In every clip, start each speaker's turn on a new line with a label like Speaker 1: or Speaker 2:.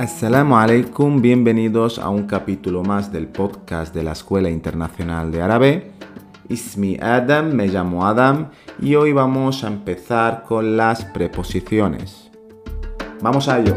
Speaker 1: Assalamu alaikum, bienvenidos a un capítulo más del podcast de la Escuela Internacional de Árabe. Ismi Adam, me llamo Adam y hoy vamos a empezar con las preposiciones. Vamos a ello.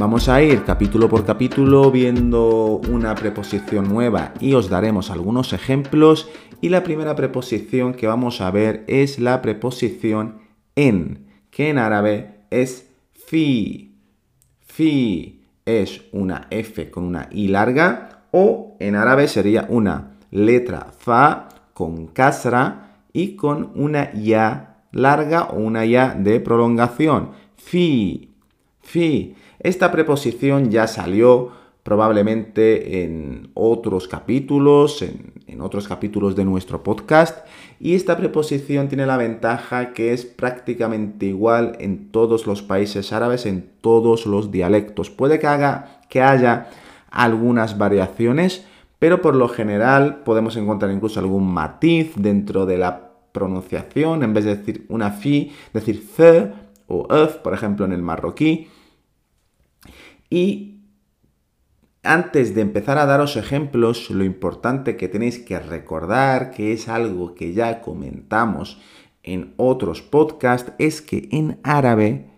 Speaker 1: Vamos a ir capítulo por capítulo viendo una preposición nueva y os daremos algunos ejemplos. Y la primera preposición que vamos a ver es la preposición en, que en árabe es fi. Fi es una F con una I larga o en árabe sería una letra fa con kasra y con una ya larga o una ya de prolongación. Fi, fi. Esta preposición ya salió probablemente en otros capítulos, en, otros capítulos de nuestro podcast. Y esta preposición tiene la ventaja que es prácticamente igual en todos los países árabes, en todos los dialectos. Puede que, haga, que haya algunas variaciones, pero por lo general podemos encontrar incluso algún matiz dentro de la pronunciación. En vez de decir una fi, decir f o ef, por ejemplo en el marroquí. Y antes de empezar a daros ejemplos, lo importante que tenéis que recordar, que es algo que ya comentamos en otros podcasts, es que en árabe,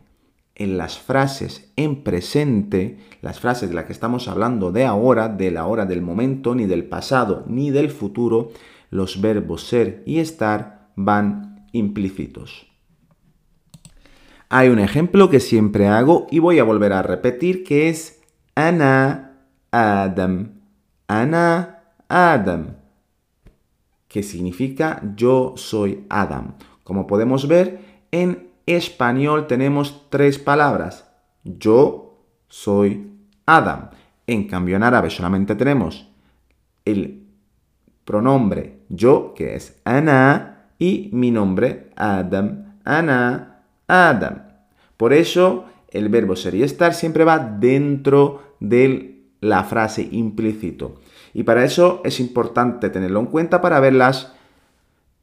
Speaker 1: en las frases en presente, las frases de las que estamos hablando de ahora, de la hora del momento, ni del pasado, ni del futuro, los verbos ser y estar van implícitos. Hay un ejemplo que siempre hago y voy a volver a repetir que es Ana Adam. Ana Adam. Que significa yo soy Adam. Como podemos ver, en español tenemos tres palabras. Yo soy Adam. En cambio, en árabe solamente tenemos el pronombre yo, que es Ana, y mi nombre, Adam. Ana Adam. Por eso el verbo ser y estar siempre va dentro de la frase implícito. Y para eso es importante tenerlo en cuenta para ver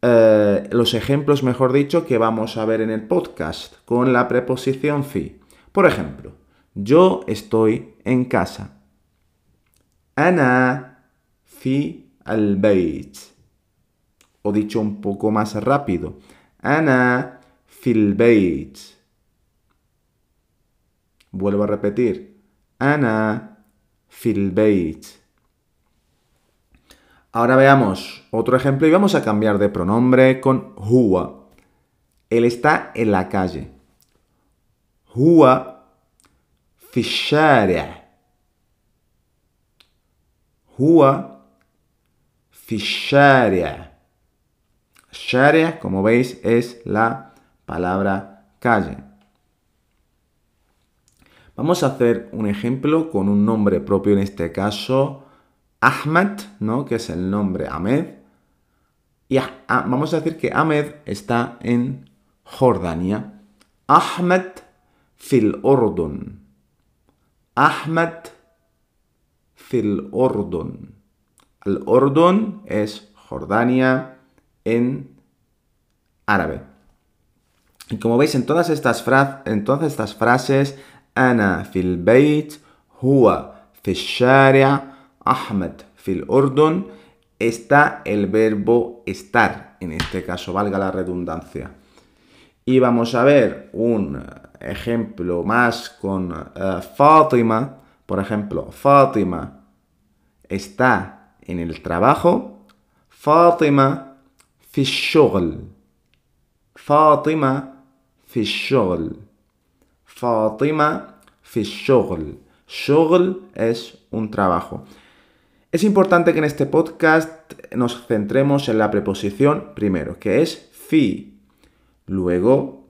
Speaker 1: eh, los ejemplos, mejor dicho, que vamos a ver en el podcast con la preposición fi. Por ejemplo, yo estoy en casa. Ana fi al. O dicho un poco más rápido. Ana fil Vuelvo a repetir. Ana fil Ahora veamos otro ejemplo y vamos a cambiar de pronombre con huwa. Él está en la calle. Huwa fi shari'. Huwa fi shari'. como veis, es la palabra calle. Vamos a hacer un ejemplo con un nombre propio, en este caso Ahmed, ¿no? que es el nombre Ahmed. Y vamos a decir que Ahmed está en Jordania. Ahmed fil Ordun. Ahmed fil Ordun. El Ordun es Jordania en árabe. Y como veis en todas estas, en todas estas frases, Ana fil beit, Huwa fil Ahmed está el verbo estar, en este caso, valga la redundancia. Y vamos a ver un ejemplo más con uh, Fátima. Por ejemplo, Fátima está en el trabajo. Fátima fi. Fátima في الشغل Fátima fi shogl. Shogl es un trabajo. Es importante que en este podcast nos centremos en la preposición primero, que es fi. Luego,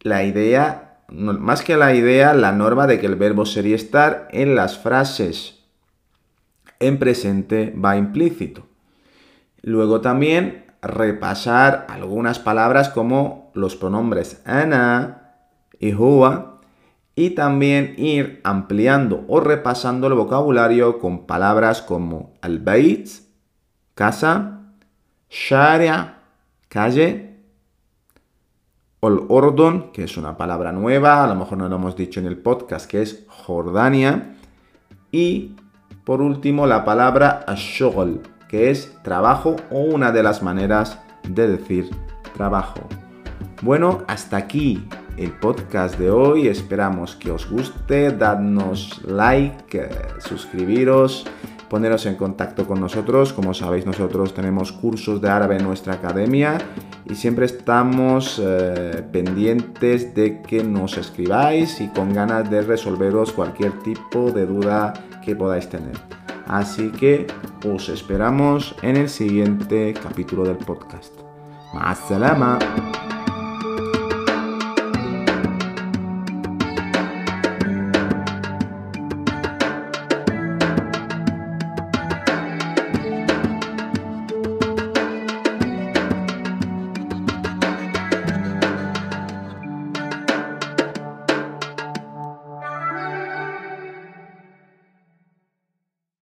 Speaker 1: la idea, más que la idea, la norma de que el verbo ser y estar en las frases en presente va implícito. Luego también repasar algunas palabras como los pronombres ana y huwa y también ir ampliando o repasando el vocabulario con palabras como al-bayt, casa, sharia, calle, ol-ordon, que es una palabra nueva, a lo mejor no lo hemos dicho en el podcast, que es Jordania, y por último la palabra ashogol, que es trabajo o una de las maneras de decir trabajo. Bueno, hasta aquí el podcast de hoy. Esperamos que os guste. Dadnos like, suscribiros, poneros en contacto con nosotros. Como sabéis, nosotros tenemos cursos de árabe en nuestra academia y siempre estamos eh, pendientes de que nos escribáis y con ganas de resolveros cualquier tipo de duda que podáis tener. Así que os esperamos en el siguiente capítulo del podcast. ¡Más!